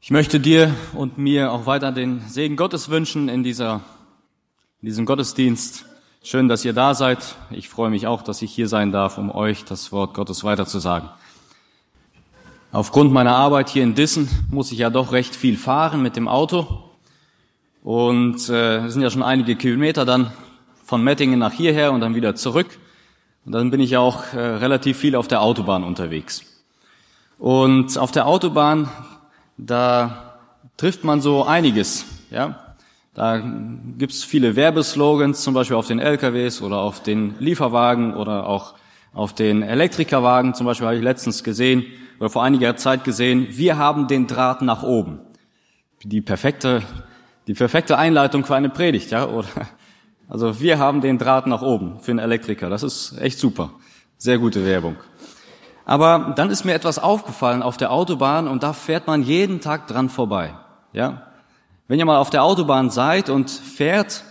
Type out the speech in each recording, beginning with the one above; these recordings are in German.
Ich möchte dir und mir auch weiter den Segen Gottes wünschen in dieser, in diesem Gottesdienst. Schön, dass ihr da seid. Ich freue mich auch, dass ich hier sein darf, um euch das Wort Gottes weiterzusagen. Aufgrund meiner Arbeit hier in Dissen muss ich ja doch recht viel fahren mit dem Auto. Und äh, es sind ja schon einige Kilometer dann von Mettingen nach hierher und dann wieder zurück. Und dann bin ich ja auch äh, relativ viel auf der Autobahn unterwegs. Und auf der Autobahn, da trifft man so einiges. Ja, da gibt's viele Werbeslogans, zum Beispiel auf den LKWs oder auf den Lieferwagen oder auch auf den Elektrikerwagen. Zum Beispiel habe ich letztens gesehen oder vor einiger Zeit gesehen: Wir haben den Draht nach oben. Die perfekte, die perfekte Einleitung für eine Predigt, ja? Oder also wir haben den Draht nach oben für einen Elektriker. Das ist echt super, sehr gute Werbung. Aber dann ist mir etwas aufgefallen auf der Autobahn und da fährt man jeden Tag dran vorbei. Ja? Wenn ihr mal auf der Autobahn seid und fährt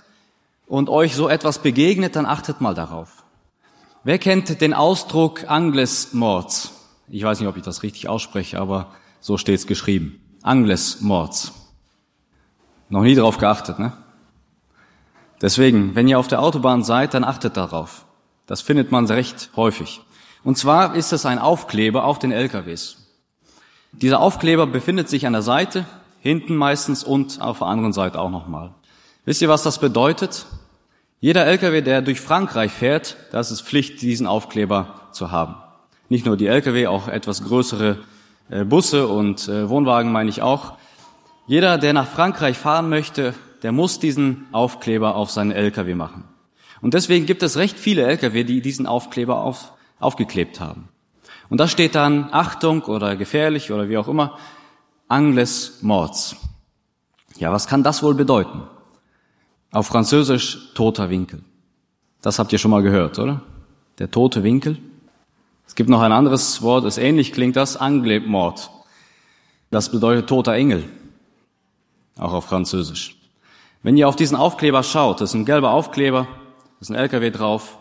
und euch so etwas begegnet, dann achtet mal darauf. Wer kennt den Ausdruck Angles Mords? Ich weiß nicht, ob ich das richtig ausspreche, aber so steht's geschrieben. Angles Mords. Noch nie darauf geachtet, ne? Deswegen, wenn ihr auf der Autobahn seid, dann achtet darauf. Das findet man recht häufig. Und zwar ist es ein Aufkleber auf den LKWs. Dieser Aufkleber befindet sich an der Seite, hinten meistens und auf der anderen Seite auch nochmal. Wisst ihr, was das bedeutet? Jeder LKW, der durch Frankreich fährt, da ist es Pflicht, diesen Aufkleber zu haben. Nicht nur die LKW, auch etwas größere äh, Busse und äh, Wohnwagen meine ich auch. Jeder, der nach Frankreich fahren möchte, der muss diesen Aufkleber auf seinen LKW machen. Und deswegen gibt es recht viele LKW, die diesen Aufkleber auf, aufgeklebt haben. Und da steht dann Achtung oder gefährlich oder wie auch immer, Angles Mords. Ja, was kann das wohl bedeuten? Auf Französisch toter Winkel. Das habt ihr schon mal gehört, oder? Der tote Winkel. Es gibt noch ein anderes Wort, das ähnlich klingt, das Angle-Mord. Das bedeutet toter Engel. Auch auf Französisch. Wenn ihr auf diesen Aufkleber schaut, das ist ein gelber Aufkleber, das ist ein LKW drauf,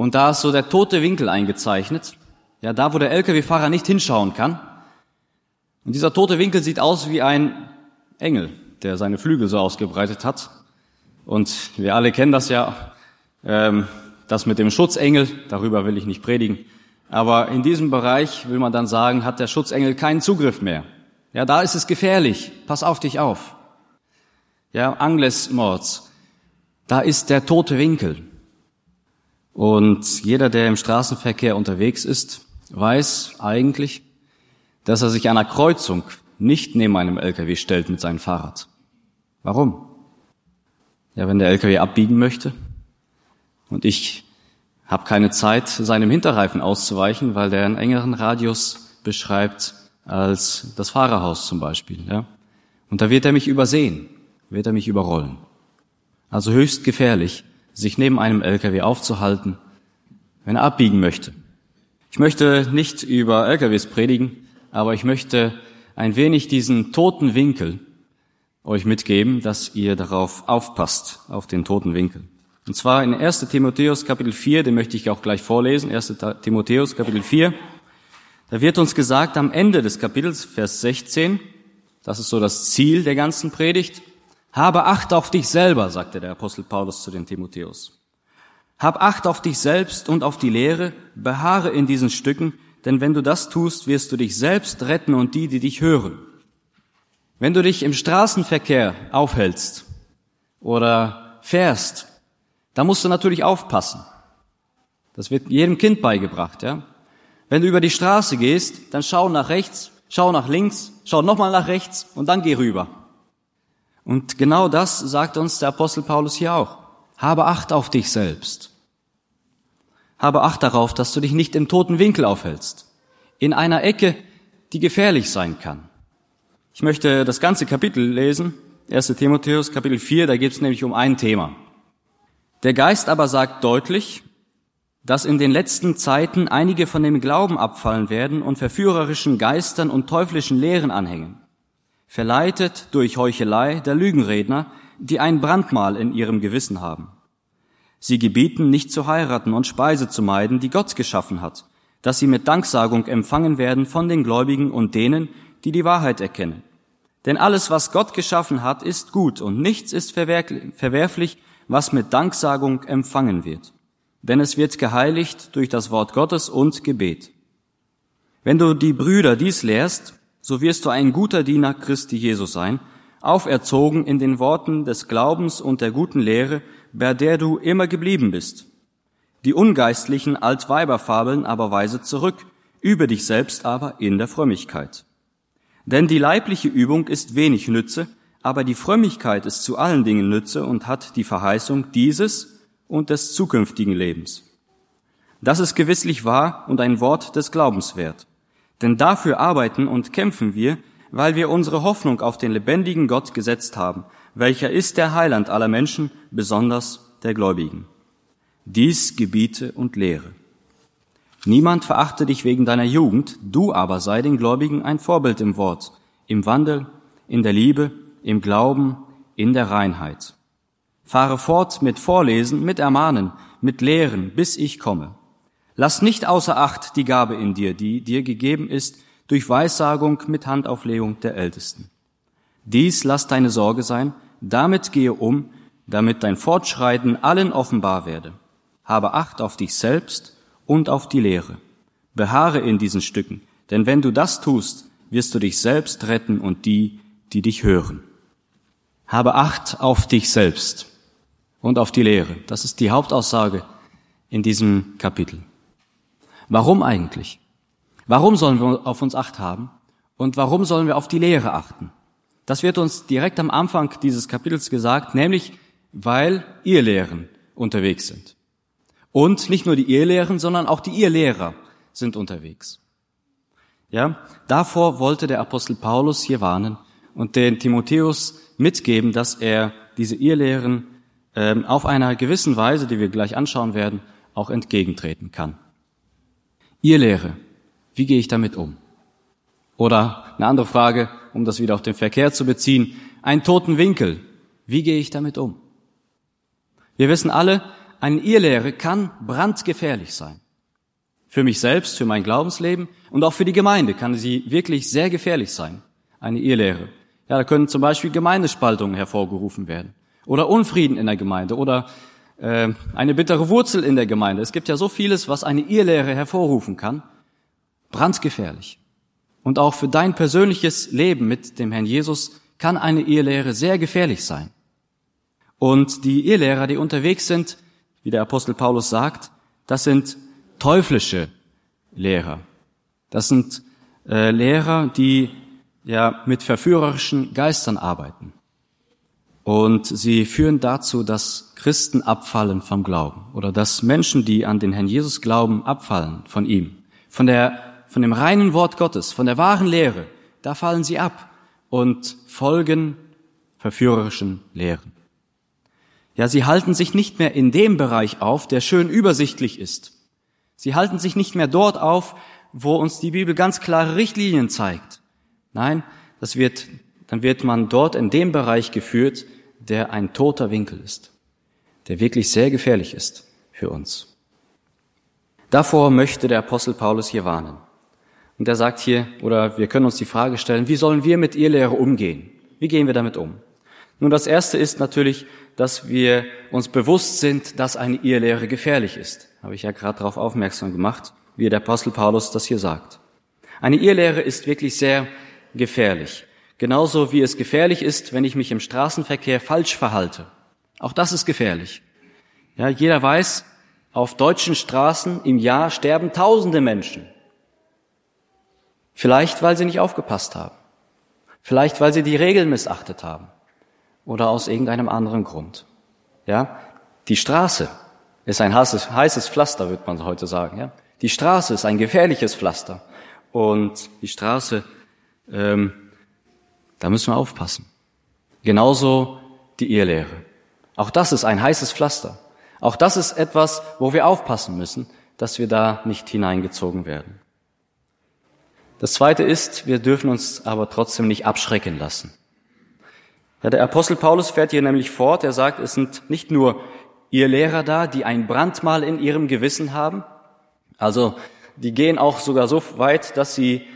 und da ist so der tote Winkel eingezeichnet, ja, da wo der LKW-Fahrer nicht hinschauen kann. Und dieser tote Winkel sieht aus wie ein Engel, der seine Flügel so ausgebreitet hat. Und wir alle kennen das ja, ähm, das mit dem Schutzengel, darüber will ich nicht predigen. Aber in diesem Bereich will man dann sagen, hat der Schutzengel keinen Zugriff mehr. Ja, da ist es gefährlich. Pass auf dich auf. Ja, Angles Mords. Da ist der tote Winkel. Und jeder, der im Straßenverkehr unterwegs ist, weiß eigentlich, dass er sich an einer Kreuzung nicht neben einem LKW stellt mit seinem Fahrrad. Warum? Ja, wenn der LKW abbiegen möchte und ich habe keine Zeit, seinem Hinterreifen auszuweichen, weil der einen engeren Radius beschreibt als das Fahrerhaus zum Beispiel. Ja? Und da wird er mich übersehen, wird er mich überrollen. Also höchst gefährlich, sich neben einem LKW aufzuhalten, wenn er abbiegen möchte. Ich möchte nicht über LKWs predigen, aber ich möchte ein wenig diesen toten Winkel euch mitgeben, dass ihr darauf aufpasst, auf den toten Winkel. Und zwar in 1 Timotheus Kapitel 4, den möchte ich auch gleich vorlesen, 1 Timotheus Kapitel 4. Da wird uns gesagt am Ende des Kapitels, Vers 16, das ist so das Ziel der ganzen Predigt, habe Acht auf dich selber, sagte der Apostel Paulus zu dem Timotheus. Hab Acht auf dich selbst und auf die Lehre, beharre in diesen Stücken, denn wenn du das tust, wirst du dich selbst retten und die, die dich hören. Wenn du dich im Straßenverkehr aufhältst oder fährst, da musst du natürlich aufpassen. Das wird jedem Kind beigebracht, ja. Wenn du über die Straße gehst, dann schau nach rechts, schau nach links, schau nochmal nach rechts und dann geh rüber. Und genau das sagt uns der Apostel Paulus hier auch. Habe Acht auf dich selbst. Habe Acht darauf, dass du dich nicht im toten Winkel aufhältst. In einer Ecke, die gefährlich sein kann. Ich möchte das ganze Kapitel lesen. 1. Timotheus, Kapitel 4, da geht es nämlich um ein Thema. Der Geist aber sagt deutlich, dass in den letzten Zeiten einige von dem Glauben abfallen werden und verführerischen Geistern und teuflischen Lehren anhängen verleitet durch Heuchelei der Lügenredner, die ein Brandmal in ihrem Gewissen haben. Sie gebieten, nicht zu heiraten und Speise zu meiden, die Gott geschaffen hat, dass sie mit Danksagung empfangen werden von den Gläubigen und denen, die die Wahrheit erkennen. Denn alles, was Gott geschaffen hat, ist gut und nichts ist verwerflich, was mit Danksagung empfangen wird. Denn es wird geheiligt durch das Wort Gottes und Gebet. Wenn du die Brüder dies lehrst, so wirst du ein guter Diener Christi Jesus sein, auferzogen in den Worten des Glaubens und der guten Lehre, bei der du immer geblieben bist. Die ungeistlichen Altweiberfabeln aber weise zurück, übe dich selbst aber in der Frömmigkeit. Denn die leibliche Übung ist wenig Nütze, aber die Frömmigkeit ist zu allen Dingen Nütze und hat die Verheißung dieses und des zukünftigen Lebens. Das ist gewisslich wahr und ein Wort des Glaubens wert. Denn dafür arbeiten und kämpfen wir, weil wir unsere Hoffnung auf den lebendigen Gott gesetzt haben, welcher ist der Heiland aller Menschen, besonders der Gläubigen. Dies gebiete und lehre. Niemand verachte dich wegen deiner Jugend, du aber sei den Gläubigen ein Vorbild im Wort, im Wandel, in der Liebe, im Glauben, in der Reinheit. Fahre fort mit Vorlesen, mit Ermahnen, mit Lehren, bis ich komme. Lass nicht außer Acht die Gabe in dir, die dir gegeben ist, durch Weissagung mit Handauflegung der Ältesten. Dies lass deine Sorge sein, damit gehe um, damit dein Fortschreiten allen offenbar werde. Habe Acht auf dich selbst und auf die Lehre. Beharre in diesen Stücken, denn wenn du das tust, wirst du dich selbst retten und die, die dich hören. Habe Acht auf dich selbst und auf die Lehre. Das ist die Hauptaussage in diesem Kapitel. Warum eigentlich? Warum sollen wir auf uns Acht haben? Und warum sollen wir auf die Lehre achten? Das wird uns direkt am Anfang dieses Kapitels gesagt, nämlich weil ihr Lehren unterwegs sind. Und nicht nur die Ehelehren, sondern auch die Ehelehrer sind unterwegs. Ja, davor wollte der Apostel Paulus hier warnen und den Timotheus mitgeben, dass er diese Ehelehren ähm, auf einer gewissen Weise, die wir gleich anschauen werden, auch entgegentreten kann. Ehelehre, wie gehe ich damit um? Oder eine andere Frage, um das wieder auf den Verkehr zu beziehen, einen toten Winkel, wie gehe ich damit um? Wir wissen alle, eine Irrlehre kann brandgefährlich sein. Für mich selbst, für mein Glaubensleben und auch für die Gemeinde kann sie wirklich sehr gefährlich sein. Eine Irrlehre. Ja, da können zum Beispiel Gemeindespaltungen hervorgerufen werden oder Unfrieden in der Gemeinde oder äh, eine bittere Wurzel in der Gemeinde. Es gibt ja so vieles, was eine Irrlehre hervorrufen kann. Brandgefährlich. Und auch für dein persönliches Leben mit dem Herrn Jesus kann eine Irrlehre sehr gefährlich sein. Und die Irrlehrer, die unterwegs sind, wie der Apostel Paulus sagt, das sind teuflische Lehrer. Das sind äh, Lehrer, die ja mit verführerischen Geistern arbeiten. Und sie führen dazu, dass Christen abfallen vom Glauben oder dass Menschen, die an den Herrn Jesus glauben, abfallen von ihm. Von der, von dem reinen Wort Gottes, von der wahren Lehre, da fallen sie ab und folgen verführerischen Lehren. Ja, sie halten sich nicht mehr in dem Bereich auf, der schön übersichtlich ist. Sie halten sich nicht mehr dort auf, wo uns die Bibel ganz klare Richtlinien zeigt. Nein, das wird, dann wird man dort in dem Bereich geführt, der ein toter Winkel ist, der wirklich sehr gefährlich ist für uns. Davor möchte der Apostel Paulus hier warnen. Und er sagt hier, oder wir können uns die Frage stellen, wie sollen wir mit Irrlehre umgehen? Wie gehen wir damit um? Nun, das erste ist natürlich, dass wir uns bewusst sind, dass eine Irrlehre gefährlich ist. Habe ich ja gerade darauf aufmerksam gemacht, wie der Apostel Paulus das hier sagt. Eine Irrlehre ist wirklich sehr gefährlich. Genauso wie es gefährlich ist, wenn ich mich im Straßenverkehr falsch verhalte. Auch das ist gefährlich. Ja, jeder weiß, auf deutschen Straßen im Jahr sterben tausende Menschen. Vielleicht, weil sie nicht aufgepasst haben. Vielleicht, weil sie die Regeln missachtet haben oder aus irgendeinem anderen Grund. Ja, die Straße ist ein heißes, heißes Pflaster, wird man heute sagen. Ja, die Straße ist ein gefährliches Pflaster und die Straße, ähm, da müssen wir aufpassen. Genauso die Ehelehre. Auch das ist ein heißes Pflaster. Auch das ist etwas, wo wir aufpassen müssen, dass wir da nicht hineingezogen werden. Das Zweite ist, wir dürfen uns aber trotzdem nicht abschrecken lassen. Ja, der Apostel Paulus fährt hier nämlich fort. Er sagt, es sind nicht nur ihr Lehrer da, die ein Brandmal in ihrem Gewissen haben. Also, die gehen auch sogar so weit, dass sie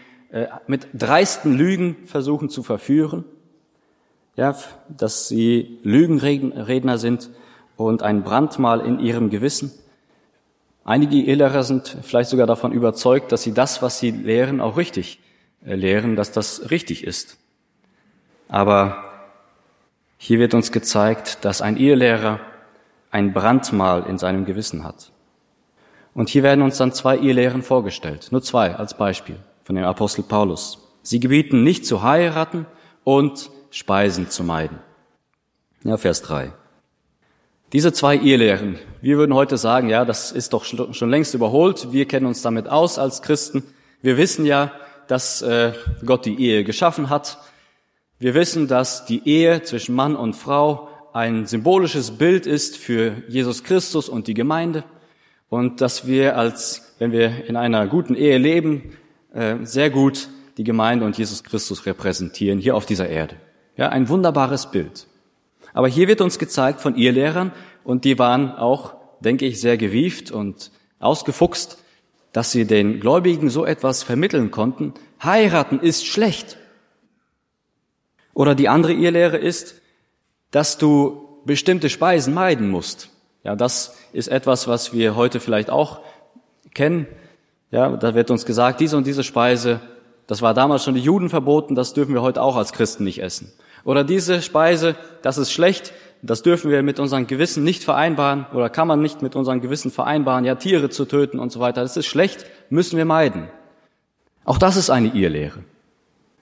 mit dreisten Lügen versuchen zu verführen. ja, dass sie Lügenredner sind und ein Brandmal in ihrem Gewissen. Einige Ehelehrer sind vielleicht sogar davon überzeugt, dass sie das, was sie lehren, auch richtig äh, lehren, dass das richtig ist. Aber hier wird uns gezeigt, dass ein Ehelehrer ein Brandmal in seinem Gewissen hat. Und hier werden uns dann zwei Ehelehren vorgestellt, nur zwei als Beispiel von dem Apostel Paulus. Sie gebieten nicht zu heiraten und Speisen zu meiden. Ja, Vers 3. Diese zwei Ehelehren, wir würden heute sagen, ja, das ist doch schon längst überholt. Wir kennen uns damit aus als Christen. Wir wissen ja, dass äh, Gott die Ehe geschaffen hat. Wir wissen, dass die Ehe zwischen Mann und Frau ein symbolisches Bild ist für Jesus Christus und die Gemeinde und dass wir als, wenn wir in einer guten Ehe leben, sehr gut die Gemeinde und Jesus Christus repräsentieren hier auf dieser Erde. Ja, ein wunderbares Bild. Aber hier wird uns gezeigt von ihr Lehrern, und die waren auch, denke ich, sehr gewieft und ausgefuchst, dass sie den Gläubigen so etwas vermitteln konnten. Heiraten ist schlecht. Oder die andere Irrlehre ist, dass du bestimmte Speisen meiden musst. Ja, das ist etwas, was wir heute vielleicht auch kennen. Ja, da wird uns gesagt, diese und diese Speise, das war damals schon die Juden verboten, das dürfen wir heute auch als Christen nicht essen. Oder diese Speise, das ist schlecht, das dürfen wir mit unserem Gewissen nicht vereinbaren oder kann man nicht mit unserem Gewissen vereinbaren, ja, Tiere zu töten und so weiter. Das ist schlecht, müssen wir meiden. Auch das ist eine Irrlehre.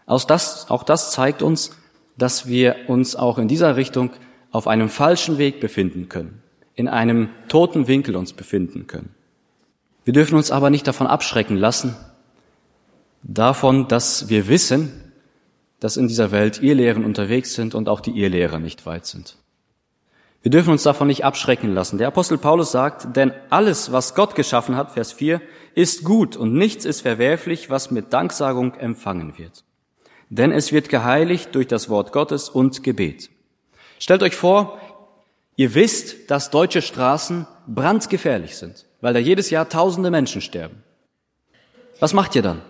Auch das, auch das zeigt uns, dass wir uns auch in dieser Richtung auf einem falschen Weg befinden können, in einem toten Winkel uns befinden können. Wir dürfen uns aber nicht davon abschrecken lassen, davon, dass wir wissen, dass in dieser Welt Irrlehren unterwegs sind und auch die Irrlehrer nicht weit sind. Wir dürfen uns davon nicht abschrecken lassen. Der Apostel Paulus sagt, denn alles, was Gott geschaffen hat, Vers 4, ist gut und nichts ist verwerflich, was mit Danksagung empfangen wird. Denn es wird geheiligt durch das Wort Gottes und Gebet. Stellt euch vor, ihr wisst, dass deutsche Straßen brandgefährlich sind, weil da jedes Jahr tausende Menschen sterben. Was macht ihr dann?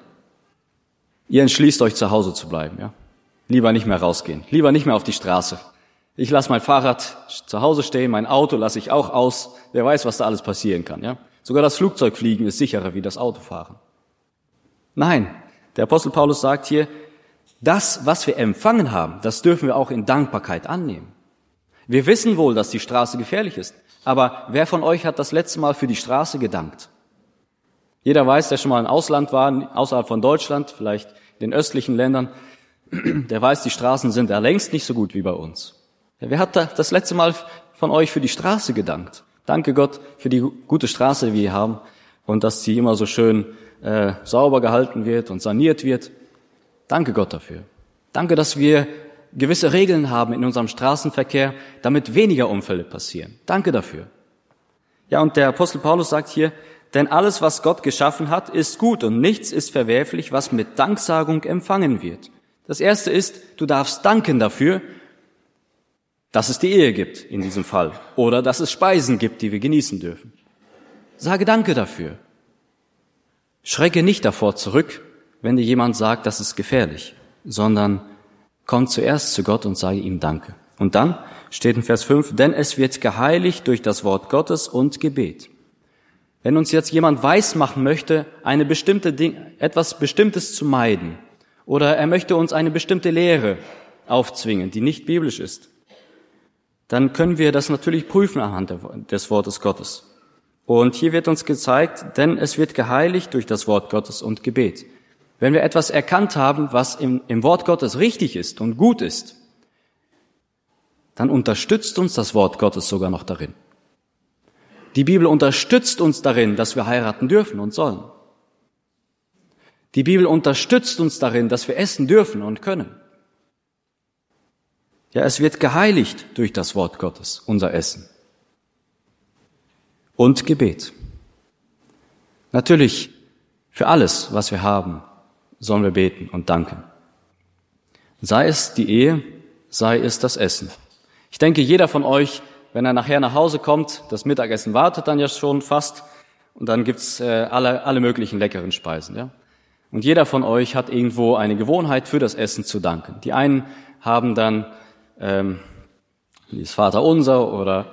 Ihr entschließt euch zu Hause zu bleiben, ja? Lieber nicht mehr rausgehen, lieber nicht mehr auf die Straße. Ich lasse mein Fahrrad zu Hause stehen, mein Auto lasse ich auch aus. Wer weiß, was da alles passieren kann. Ja? Sogar das Flugzeugfliegen ist sicherer wie das Autofahren. Nein, der Apostel Paulus sagt hier, das, was wir empfangen haben, das dürfen wir auch in Dankbarkeit annehmen. Wir wissen wohl, dass die Straße gefährlich ist, aber wer von euch hat das letzte Mal für die Straße gedankt? Jeder weiß, der schon mal im Ausland war, außerhalb von Deutschland, vielleicht in den östlichen Ländern, der weiß, die Straßen sind da längst nicht so gut wie bei uns. Wer hat da das letzte Mal von euch für die Straße gedankt? Danke Gott für die gute Straße, die wir haben und dass sie immer so schön äh, sauber gehalten wird und saniert wird. Danke Gott dafür. Danke, dass wir gewisse Regeln haben in unserem Straßenverkehr, damit weniger Unfälle passieren. Danke dafür. Ja, und der Apostel Paulus sagt hier, denn alles, was Gott geschaffen hat, ist gut und nichts ist verwerflich, was mit Danksagung empfangen wird. Das erste ist, du darfst danken dafür, dass es die Ehe gibt in diesem Fall oder dass es Speisen gibt, die wir genießen dürfen. Sage Danke dafür. Schrecke nicht davor zurück, wenn dir jemand sagt, das ist gefährlich, sondern komm zuerst zu Gott und sage ihm Danke. Und dann steht in Vers 5, denn es wird geheiligt durch das Wort Gottes und Gebet. Wenn uns jetzt jemand weismachen möchte, eine bestimmte Ding, etwas Bestimmtes zu meiden, oder er möchte uns eine bestimmte Lehre aufzwingen, die nicht biblisch ist, dann können wir das natürlich prüfen anhand des Wortes Gottes. Und hier wird uns gezeigt, denn es wird geheiligt durch das Wort Gottes und Gebet. Wenn wir etwas erkannt haben, was im, im Wort Gottes richtig ist und gut ist, dann unterstützt uns das Wort Gottes sogar noch darin. Die Bibel unterstützt uns darin, dass wir heiraten dürfen und sollen. Die Bibel unterstützt uns darin, dass wir essen dürfen und können. Ja, es wird geheiligt durch das Wort Gottes, unser Essen. Und Gebet. Natürlich, für alles, was wir haben, sollen wir beten und danken. Sei es die Ehe, sei es das Essen. Ich denke, jeder von euch, wenn er nachher nach Hause kommt, das Mittagessen wartet dann ja schon fast, und dann gibt's äh, alle, alle möglichen leckeren Speisen. Ja? Und jeder von euch hat irgendwo eine Gewohnheit für das Essen zu danken. Die einen haben dann ähm, das Vater unser oder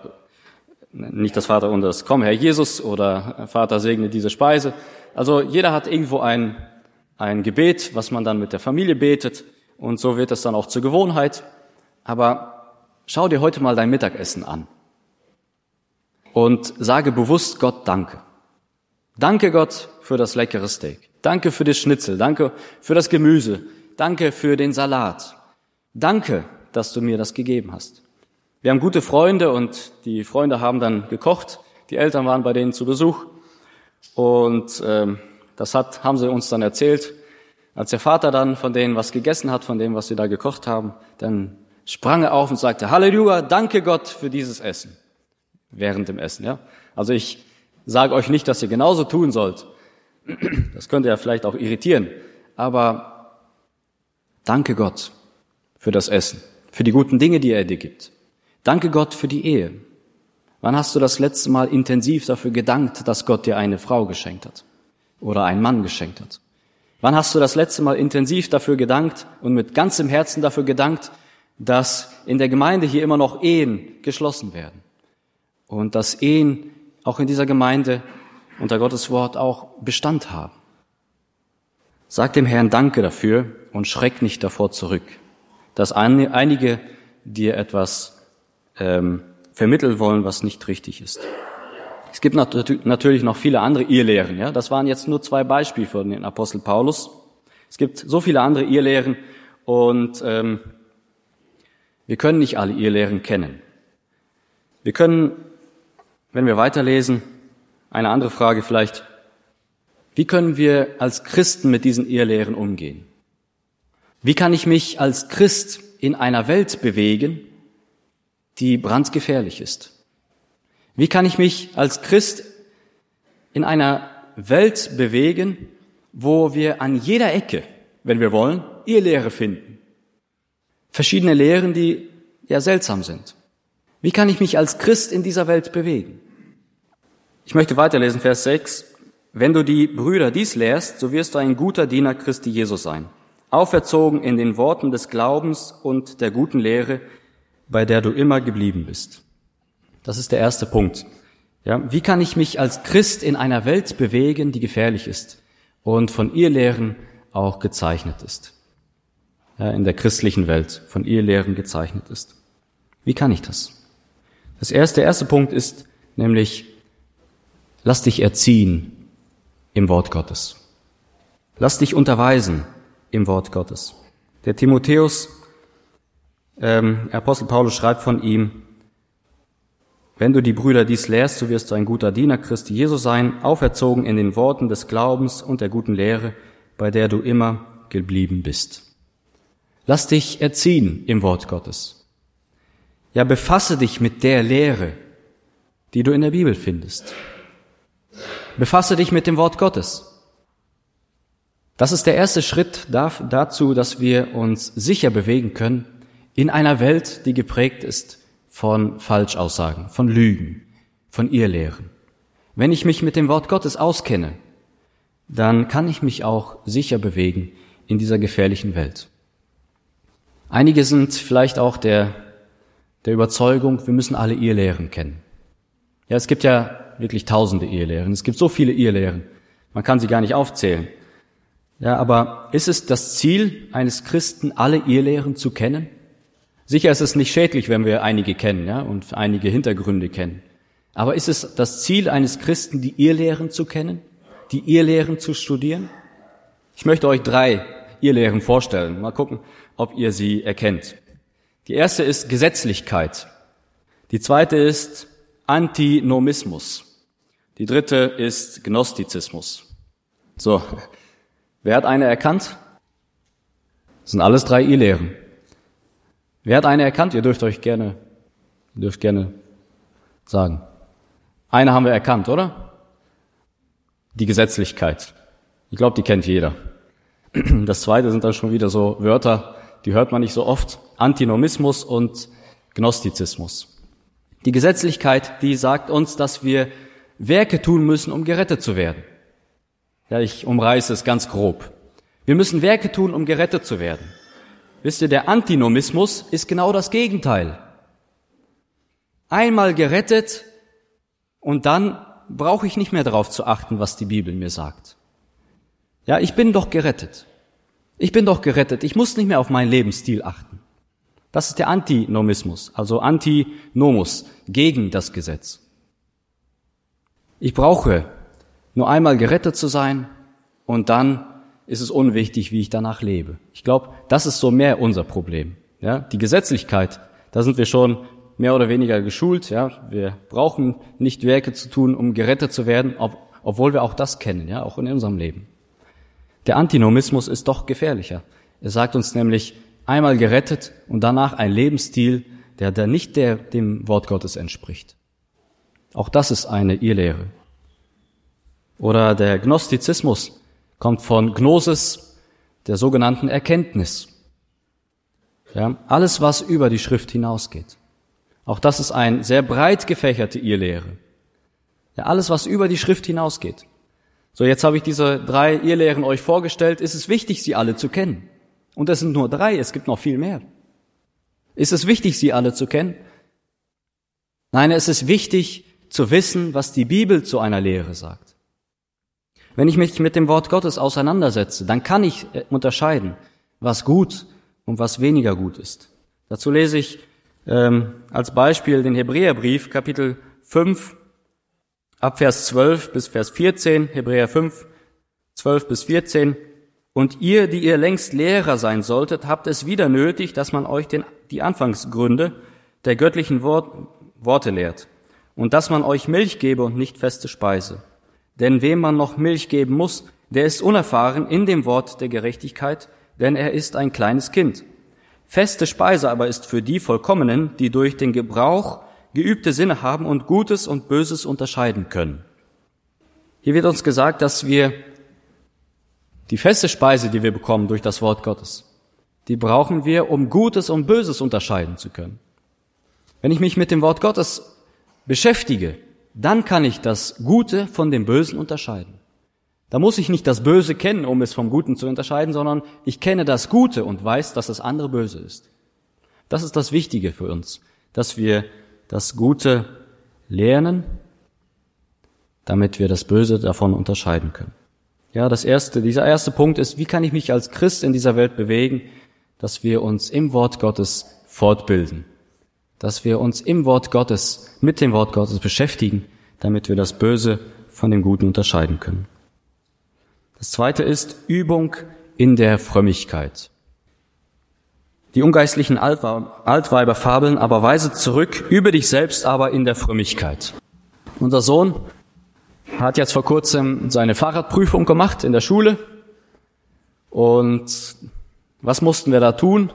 nicht das Vater unser, das Komm Herr Jesus oder Vater segne diese Speise. Also jeder hat irgendwo ein, ein Gebet, was man dann mit der Familie betet und so wird es dann auch zur Gewohnheit. Aber schau dir heute mal dein Mittagessen an und sage bewusst Gott Danke. Danke Gott für das leckere Steak. Danke für das Schnitzel. Danke für das Gemüse. Danke für den Salat. Danke, dass du mir das gegeben hast. Wir haben gute Freunde und die Freunde haben dann gekocht. Die Eltern waren bei denen zu Besuch und ähm, das hat, haben sie uns dann erzählt. Als der Vater dann von denen was gegessen hat, von dem, was sie da gekocht haben, dann sprang er auf und sagte, Halleluja, danke Gott für dieses Essen. Während dem Essen, ja. Also ich sage euch nicht, dass ihr genauso tun sollt. Das könnte ja vielleicht auch irritieren. Aber danke Gott für das Essen, für die guten Dinge, die er dir gibt. Danke Gott für die Ehe. Wann hast du das letzte Mal intensiv dafür gedankt, dass Gott dir eine Frau geschenkt hat oder einen Mann geschenkt hat? Wann hast du das letzte Mal intensiv dafür gedankt und mit ganzem Herzen dafür gedankt, dass in der Gemeinde hier immer noch Ehen geschlossen werden und dass Ehen auch in dieser Gemeinde unter Gottes Wort auch Bestand haben? Sag dem Herrn Danke dafür und schreck nicht davor zurück, dass einige dir etwas ähm, vermitteln wollen, was nicht richtig ist. Es gibt natürlich noch viele andere Irrlehren. Ja? Das waren jetzt nur zwei Beispiele von den Apostel Paulus. Es gibt so viele andere Irrlehren und ähm, wir können nicht alle Irrlehren kennen. Wir können, wenn wir weiterlesen, eine andere Frage vielleicht, wie können wir als Christen mit diesen Irrlehren umgehen? Wie kann ich mich als Christ in einer Welt bewegen, die brandgefährlich ist? Wie kann ich mich als Christ in einer Welt bewegen, wo wir an jeder Ecke, wenn wir wollen, Irrlehre finden? Verschiedene Lehren, die ja seltsam sind. Wie kann ich mich als Christ in dieser Welt bewegen? Ich möchte weiterlesen, Vers 6. Wenn du die Brüder dies lehrst, so wirst du ein guter Diener Christi Jesus sein, auferzogen in den Worten des Glaubens und der guten Lehre, bei der du immer geblieben bist. Das ist der erste Punkt. Ja, wie kann ich mich als Christ in einer Welt bewegen, die gefährlich ist und von ihr Lehren auch gezeichnet ist? Ja, in der christlichen Welt von ihr Lehren gezeichnet ist. Wie kann ich das? Das erste, der erste Punkt ist nämlich, lass dich erziehen im Wort Gottes. Lass dich unterweisen im Wort Gottes. Der Timotheus ähm, Apostel Paulus schreibt von ihm, wenn du die Brüder dies lehrst, so wirst du ein guter Diener Christi Jesu sein, auferzogen in den Worten des Glaubens und der guten Lehre, bei der du immer geblieben bist. Lass dich erziehen im Wort Gottes. Ja, befasse dich mit der Lehre, die du in der Bibel findest. Befasse dich mit dem Wort Gottes. Das ist der erste Schritt dazu, dass wir uns sicher bewegen können in einer Welt, die geprägt ist von Falschaussagen, von Lügen, von Irrlehren. Wenn ich mich mit dem Wort Gottes auskenne, dann kann ich mich auch sicher bewegen in dieser gefährlichen Welt. Einige sind vielleicht auch der, der Überzeugung, wir müssen alle Irrlehren kennen. Ja, es gibt ja wirklich tausende Irrlehren. Es gibt so viele Irrlehren. Man kann sie gar nicht aufzählen. Ja, aber ist es das Ziel eines Christen, alle Irrlehren zu kennen? Sicher ist es nicht schädlich, wenn wir einige kennen ja, und einige Hintergründe kennen. Aber ist es das Ziel eines Christen, die Irrlehren zu kennen, die Irrlehren zu studieren? Ich möchte euch drei Irrlehren vorstellen. Mal gucken, ob ihr sie erkennt. Die erste ist Gesetzlichkeit. Die zweite ist Antinomismus. Die dritte ist Gnostizismus. So, wer hat eine erkannt? Das sind alles drei Irrlehren. Wer hat eine erkannt? Ihr dürft euch gerne, ihr dürft gerne sagen. Eine haben wir erkannt, oder? Die Gesetzlichkeit. Ich glaube, die kennt jeder. Das zweite sind dann schon wieder so Wörter, die hört man nicht so oft. Antinomismus und Gnostizismus. Die Gesetzlichkeit, die sagt uns, dass wir Werke tun müssen, um gerettet zu werden. Ja, ich umreiße es ganz grob. Wir müssen Werke tun, um gerettet zu werden. Wisst ihr, der Antinomismus ist genau das Gegenteil. Einmal gerettet und dann brauche ich nicht mehr darauf zu achten, was die Bibel mir sagt. Ja, ich bin doch gerettet. Ich bin doch gerettet. Ich muss nicht mehr auf meinen Lebensstil achten. Das ist der Antinomismus, also Antinomus, gegen das Gesetz. Ich brauche nur einmal gerettet zu sein und dann ist es unwichtig, wie ich danach lebe. Ich glaube, das ist so mehr unser Problem. Ja, die Gesetzlichkeit, da sind wir schon mehr oder weniger geschult. Ja, wir brauchen nicht Werke zu tun, um gerettet zu werden, ob, obwohl wir auch das kennen, ja, auch in unserem Leben. Der Antinomismus ist doch gefährlicher. Er sagt uns nämlich, einmal gerettet und danach ein Lebensstil, der, der nicht der, dem Wort Gottes entspricht. Auch das ist eine Irrlehre. Oder der Gnostizismus kommt von Gnosis, der sogenannten Erkenntnis. Ja, alles, was über die Schrift hinausgeht. Auch das ist ein sehr breit gefächerte Irrlehre. Ja, alles, was über die Schrift hinausgeht. So, jetzt habe ich diese drei Irrlehren euch vorgestellt. Ist es wichtig, sie alle zu kennen? Und es sind nur drei, es gibt noch viel mehr. Ist es wichtig, sie alle zu kennen? Nein, es ist wichtig zu wissen, was die Bibel zu einer Lehre sagt. Wenn ich mich mit dem Wort Gottes auseinandersetze, dann kann ich äh, unterscheiden, was gut und was weniger gut ist. Dazu lese ich ähm, als Beispiel den Hebräerbrief, Kapitel 5, ab Vers 12 bis Vers 14, Hebräer 5, 12 bis 14. Und ihr, die ihr längst Lehrer sein solltet, habt es wieder nötig, dass man euch den, die Anfangsgründe der göttlichen Wort, Worte lehrt und dass man euch Milch gebe und nicht feste Speise. Denn wem man noch Milch geben muss, der ist unerfahren in dem Wort der Gerechtigkeit, denn er ist ein kleines Kind. Feste Speise aber ist für die Vollkommenen, die durch den Gebrauch geübte Sinne haben und Gutes und Böses unterscheiden können. Hier wird uns gesagt, dass wir die feste Speise, die wir bekommen durch das Wort Gottes, die brauchen wir, um Gutes und Böses unterscheiden zu können. Wenn ich mich mit dem Wort Gottes beschäftige, dann kann ich das Gute von dem Bösen unterscheiden. Da muss ich nicht das Böse kennen, um es vom Guten zu unterscheiden, sondern ich kenne das Gute und weiß, dass das andere böse ist. Das ist das Wichtige für uns, dass wir das Gute lernen, damit wir das Böse davon unterscheiden können. Ja, das erste, dieser erste Punkt ist, wie kann ich mich als Christ in dieser Welt bewegen, dass wir uns im Wort Gottes fortbilden, dass wir uns im Wort Gottes, mit dem Wort Gottes beschäftigen, damit wir das Böse von dem Guten unterscheiden können. Das zweite ist Übung in der Frömmigkeit. Die ungeistlichen Altweiber fabeln aber weise zurück, über dich selbst aber in der Frömmigkeit. Unser Sohn hat jetzt vor kurzem seine Fahrradprüfung gemacht in der Schule. Und was mussten wir da tun?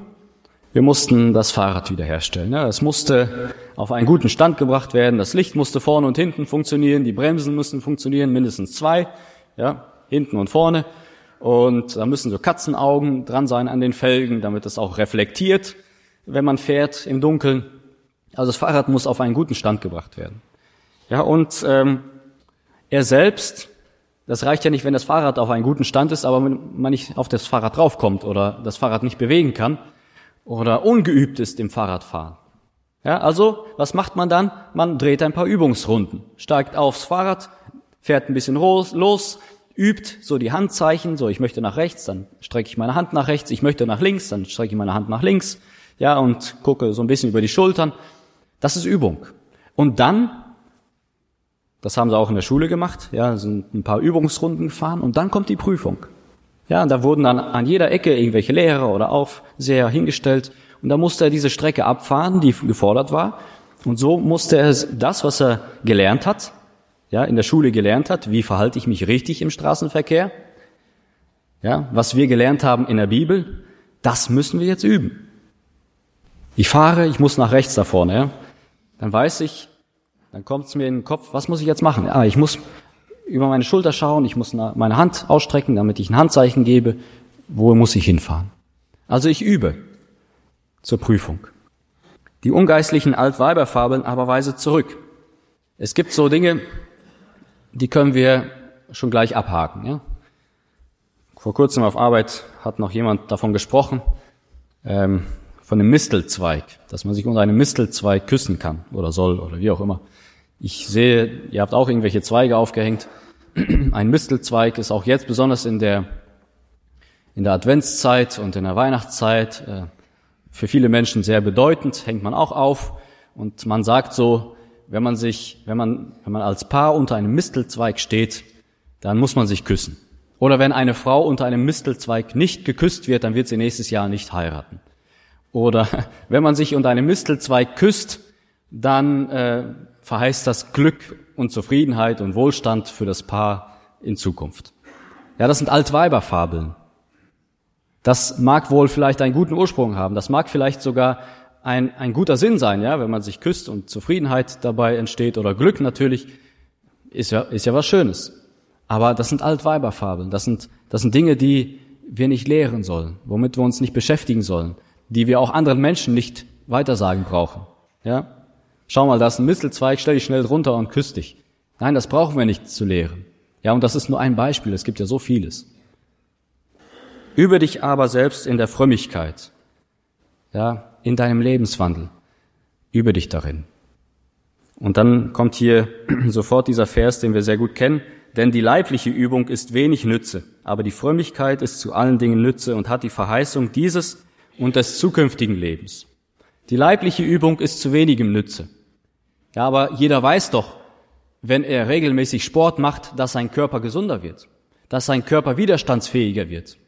Wir mussten das Fahrrad wiederherstellen. Es musste auf einen guten Stand gebracht werden. Das Licht musste vorne und hinten funktionieren. Die Bremsen mussten funktionieren, mindestens zwei, ja, hinten und vorne. Und da müssen so Katzenaugen dran sein an den Felgen, damit es auch reflektiert, wenn man fährt im Dunkeln. Also das Fahrrad muss auf einen guten Stand gebracht werden. Ja, und ähm, er selbst, das reicht ja nicht, wenn das Fahrrad auf einen guten Stand ist, aber wenn man nicht auf das Fahrrad draufkommt oder das Fahrrad nicht bewegen kann oder ungeübt ist im Fahrradfahren. Ja, also, was macht man dann? Man dreht ein paar Übungsrunden, steigt aufs Fahrrad, fährt ein bisschen los, übt so die Handzeichen, so ich möchte nach rechts, dann strecke ich meine Hand nach rechts, ich möchte nach links, dann strecke ich meine Hand nach links, ja, und gucke so ein bisschen über die Schultern. Das ist Übung. Und dann, das haben sie auch in der Schule gemacht, ja, sind ein paar Übungsrunden gefahren und dann kommt die Prüfung. Ja, und da wurden dann an jeder Ecke irgendwelche Lehrer oder Aufseher hingestellt und da musste er diese Strecke abfahren, die gefordert war. Und so musste er das, was er gelernt hat, ja, in der Schule gelernt hat, wie verhalte ich mich richtig im Straßenverkehr, ja, was wir gelernt haben in der Bibel, das müssen wir jetzt üben. Ich fahre, ich muss nach rechts da vorne, ja. Dann weiß ich, dann kommt es mir in den Kopf, was muss ich jetzt machen? Ah, ich muss über meine Schulter schauen, ich muss meine Hand ausstrecken, damit ich ein Handzeichen gebe, wo muss ich hinfahren? Also ich übe zur Prüfung. Die ungeistlichen Altweiber fabeln aber weise zurück. Es gibt so Dinge, die können wir schon gleich abhaken. Ja? Vor kurzem auf Arbeit hat noch jemand davon gesprochen, ähm, von einem Mistelzweig, dass man sich unter einem Mistelzweig küssen kann oder soll oder wie auch immer. Ich sehe, ihr habt auch irgendwelche Zweige aufgehängt. Ein Mistelzweig ist auch jetzt besonders in der in der Adventszeit und in der Weihnachtszeit äh, für viele Menschen sehr bedeutend, hängt man auch auf und man sagt so, wenn man sich, wenn man, wenn man als Paar unter einem Mistelzweig steht, dann muss man sich küssen. Oder wenn eine Frau unter einem Mistelzweig nicht geküsst wird, dann wird sie nächstes Jahr nicht heiraten. Oder wenn man sich unter einem Mistelzweig küsst, dann äh, verheißt das Glück und Zufriedenheit und Wohlstand für das Paar in Zukunft. Ja, das sind Altweiberfabeln. Das mag wohl vielleicht einen guten Ursprung haben. Das mag vielleicht sogar ein, ein guter Sinn sein, ja, wenn man sich küsst und Zufriedenheit dabei entsteht oder Glück natürlich, ist ja, ist ja was Schönes. Aber das sind Altweiberfabeln. Das sind, das sind Dinge, die wir nicht lehren sollen, womit wir uns nicht beschäftigen sollen, die wir auch anderen Menschen nicht weitersagen brauchen. Ja? Schau mal, da ist ein Mistelzweig, stell dich schnell drunter und küss dich. Nein, das brauchen wir nicht zu lehren. Ja, und das ist nur ein Beispiel. Es gibt ja so vieles. Übe dich aber selbst in der Frömmigkeit. Ja, in deinem Lebenswandel. Übe dich darin. Und dann kommt hier sofort dieser Vers, den wir sehr gut kennen. Denn die leibliche Übung ist wenig Nütze, aber die Frömmigkeit ist zu allen Dingen Nütze und hat die Verheißung dieses und des zukünftigen Lebens. Die leibliche Übung ist zu wenigem Nütze. Ja, aber jeder weiß doch, wenn er regelmäßig Sport macht, dass sein Körper gesunder wird, dass sein Körper widerstandsfähiger wird.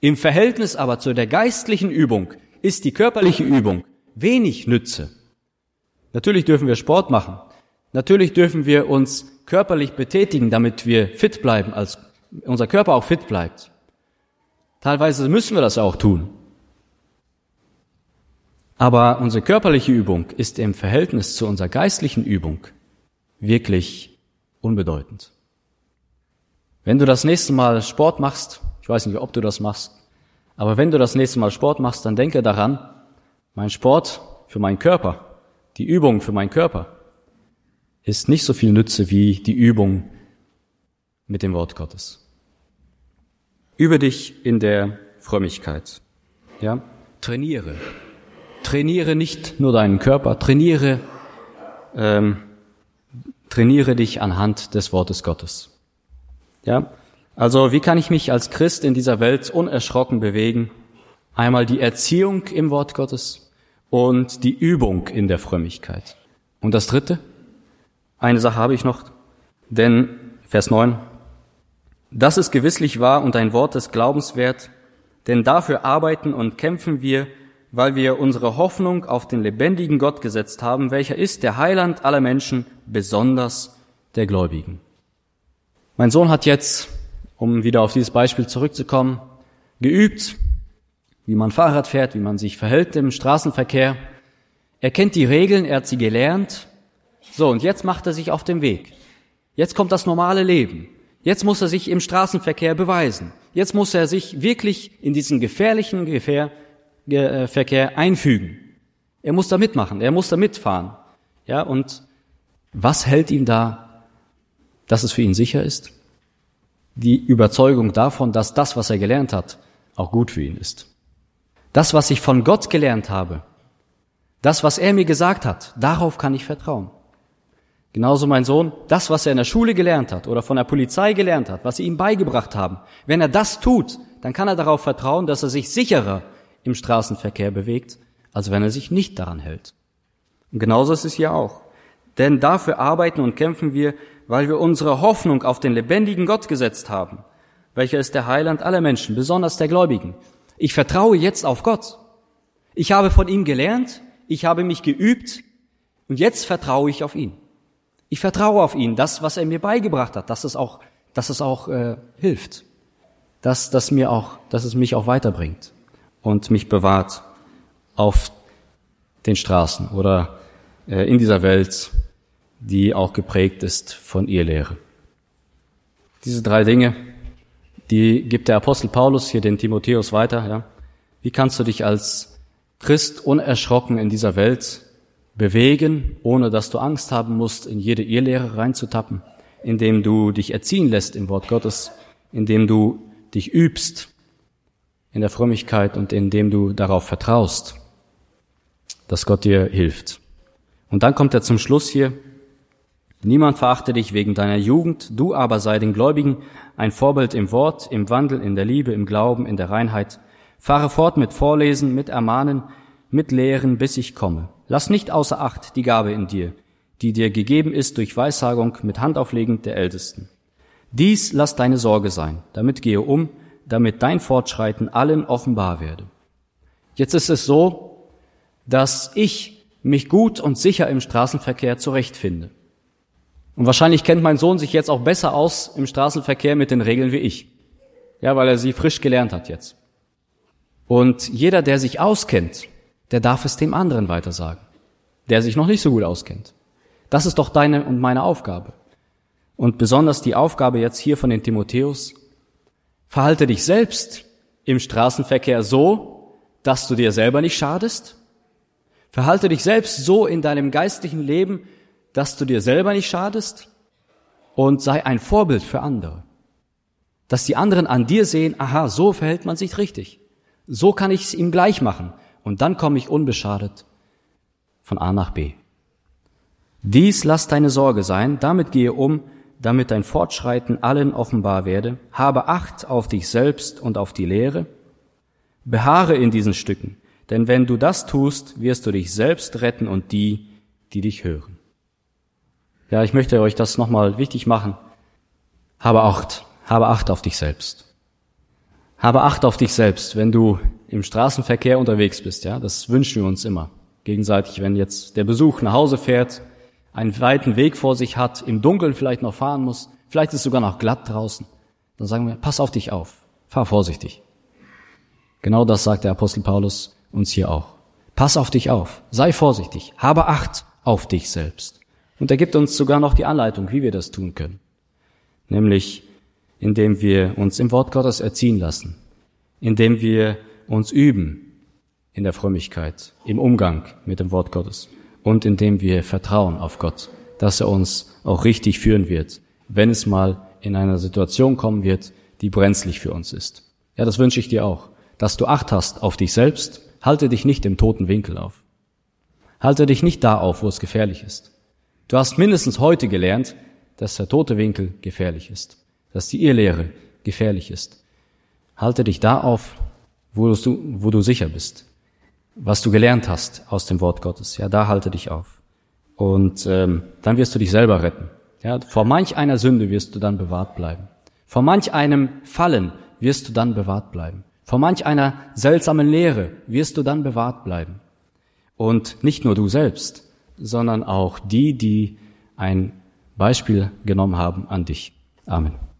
Im Verhältnis aber zu der geistlichen Übung ist die körperliche Übung wenig Nütze. Natürlich dürfen wir Sport machen. Natürlich dürfen wir uns körperlich betätigen, damit wir fit bleiben, als unser Körper auch fit bleibt. Teilweise müssen wir das auch tun. Aber unsere körperliche Übung ist im Verhältnis zu unserer geistlichen Übung wirklich unbedeutend. Wenn du das nächste Mal Sport machst, ich weiß nicht, ob du das machst, aber wenn du das nächste Mal Sport machst, dann denke daran, mein Sport für meinen Körper, die Übung für meinen Körper, ist nicht so viel Nütze wie die Übung mit dem Wort Gottes. Übe dich in der Frömmigkeit. Ja? Trainiere. Trainiere nicht nur deinen Körper, trainiere, ähm, trainiere dich anhand des Wortes Gottes. Ja? Also wie kann ich mich als Christ in dieser Welt unerschrocken bewegen? Einmal die Erziehung im Wort Gottes und die Übung in der Frömmigkeit. Und das Dritte? Eine Sache habe ich noch, denn Vers 9. Das ist gewisslich wahr und ein Wort des Glaubens wert, denn dafür arbeiten und kämpfen wir, weil wir unsere Hoffnung auf den lebendigen Gott gesetzt haben, welcher ist der Heiland aller Menschen, besonders der Gläubigen. Mein Sohn hat jetzt um wieder auf dieses Beispiel zurückzukommen, geübt, wie man Fahrrad fährt, wie man sich verhält im Straßenverkehr. Er kennt die Regeln, er hat sie gelernt. So, und jetzt macht er sich auf den Weg. Jetzt kommt das normale Leben. Jetzt muss er sich im Straßenverkehr beweisen. Jetzt muss er sich wirklich in diesen gefährlichen Gefähr, äh, Verkehr einfügen. Er muss da mitmachen, er muss da mitfahren. Ja, und was hält ihm da, dass es für ihn sicher ist? die Überzeugung davon, dass das, was er gelernt hat, auch gut für ihn ist. Das, was ich von Gott gelernt habe, das, was er mir gesagt hat, darauf kann ich vertrauen. Genauso mein Sohn, das, was er in der Schule gelernt hat oder von der Polizei gelernt hat, was sie ihm beigebracht haben, wenn er das tut, dann kann er darauf vertrauen, dass er sich sicherer im Straßenverkehr bewegt, als wenn er sich nicht daran hält. Und genauso ist es hier auch. Denn dafür arbeiten und kämpfen wir, weil wir unsere Hoffnung auf den lebendigen Gott gesetzt haben, welcher ist der Heiland aller Menschen, besonders der Gläubigen. Ich vertraue jetzt auf Gott. Ich habe von ihm gelernt, ich habe mich geübt und jetzt vertraue ich auf ihn. Ich vertraue auf ihn, das, was er mir beigebracht hat, dass es auch, dass es auch äh, hilft, dass, dass mir auch, dass es mich auch weiterbringt und mich bewahrt auf den Straßen oder äh, in dieser Welt die auch geprägt ist von ihr Lehre. Diese drei Dinge, die gibt der Apostel Paulus hier den Timotheus weiter. Ja. Wie kannst du dich als Christ unerschrocken in dieser Welt bewegen, ohne dass du Angst haben musst, in jede Irrlehre reinzutappen, indem du dich erziehen lässt im Wort Gottes, indem du dich übst in der Frömmigkeit und indem du darauf vertraust, dass Gott dir hilft. Und dann kommt er zum Schluss hier, Niemand verachte dich wegen deiner Jugend, du aber sei den Gläubigen ein Vorbild im Wort, im Wandel, in der Liebe, im Glauben, in der Reinheit. Fahre fort mit Vorlesen, mit Ermahnen, mit Lehren, bis ich komme. Lass nicht außer Acht die Gabe in dir, die dir gegeben ist durch Weissagung mit Handauflegen der Ältesten. Dies lass deine Sorge sein, damit gehe um, damit dein Fortschreiten allen offenbar werde. Jetzt ist es so, dass ich mich gut und sicher im Straßenverkehr zurechtfinde. Und wahrscheinlich kennt mein Sohn sich jetzt auch besser aus im Straßenverkehr mit den Regeln wie ich. Ja, weil er sie frisch gelernt hat jetzt. Und jeder, der sich auskennt, der darf es dem anderen weitersagen, der sich noch nicht so gut auskennt. Das ist doch deine und meine Aufgabe. Und besonders die Aufgabe jetzt hier von den Timotheus, verhalte dich selbst im Straßenverkehr so, dass du dir selber nicht schadest. Verhalte dich selbst so in deinem geistlichen Leben, dass du dir selber nicht schadest und sei ein Vorbild für andere. Dass die anderen an dir sehen, aha, so verhält man sich richtig. So kann ich es ihm gleich machen. Und dann komme ich unbeschadet von A nach B. Dies lass deine Sorge sein, damit gehe um, damit dein Fortschreiten allen offenbar werde. Habe Acht auf dich selbst und auf die Lehre. Beharre in diesen Stücken, denn wenn du das tust, wirst du dich selbst retten und die, die dich hören. Ja, ich möchte euch das nochmal wichtig machen. Habe Acht, habe Acht auf dich selbst. Habe Acht auf dich selbst, wenn du im Straßenverkehr unterwegs bist, ja. Das wünschen wir uns immer. Gegenseitig, wenn jetzt der Besuch nach Hause fährt, einen weiten Weg vor sich hat, im Dunkeln vielleicht noch fahren muss, vielleicht ist es sogar noch glatt draußen, dann sagen wir, pass auf dich auf, fahr vorsichtig. Genau das sagt der Apostel Paulus uns hier auch. Pass auf dich auf, sei vorsichtig, habe Acht auf dich selbst. Und er gibt uns sogar noch die Anleitung, wie wir das tun können. Nämlich, indem wir uns im Wort Gottes erziehen lassen, indem wir uns üben in der Frömmigkeit, im Umgang mit dem Wort Gottes und indem wir vertrauen auf Gott, dass er uns auch richtig führen wird, wenn es mal in einer Situation kommen wird, die brenzlig für uns ist. Ja, das wünsche ich dir auch, dass du Acht hast auf dich selbst, halte dich nicht im toten Winkel auf. Halte dich nicht da auf, wo es gefährlich ist. Du hast mindestens heute gelernt, dass der tote Winkel gefährlich ist, dass die Irrlehre gefährlich ist. Halte dich da auf, wo du, wo du sicher bist, was du gelernt hast aus dem Wort Gottes. Ja, da halte dich auf. Und ähm, dann wirst du dich selber retten. Ja, vor manch einer Sünde wirst du dann bewahrt bleiben. Vor manch einem Fallen wirst du dann bewahrt bleiben. Vor manch einer seltsamen Lehre wirst du dann bewahrt bleiben. Und nicht nur du selbst, sondern auch die, die ein Beispiel genommen haben an dich. Amen.